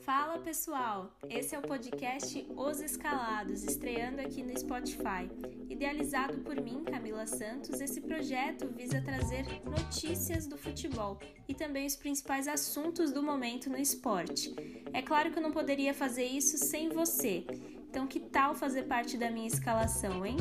Fala pessoal, esse é o podcast Os Escalados, estreando aqui no Spotify. Idealizado por mim, Camila Santos, esse projeto visa trazer notícias do futebol e também os principais assuntos do momento no esporte. É claro que eu não poderia fazer isso sem você, então que tal fazer parte da minha escalação, hein?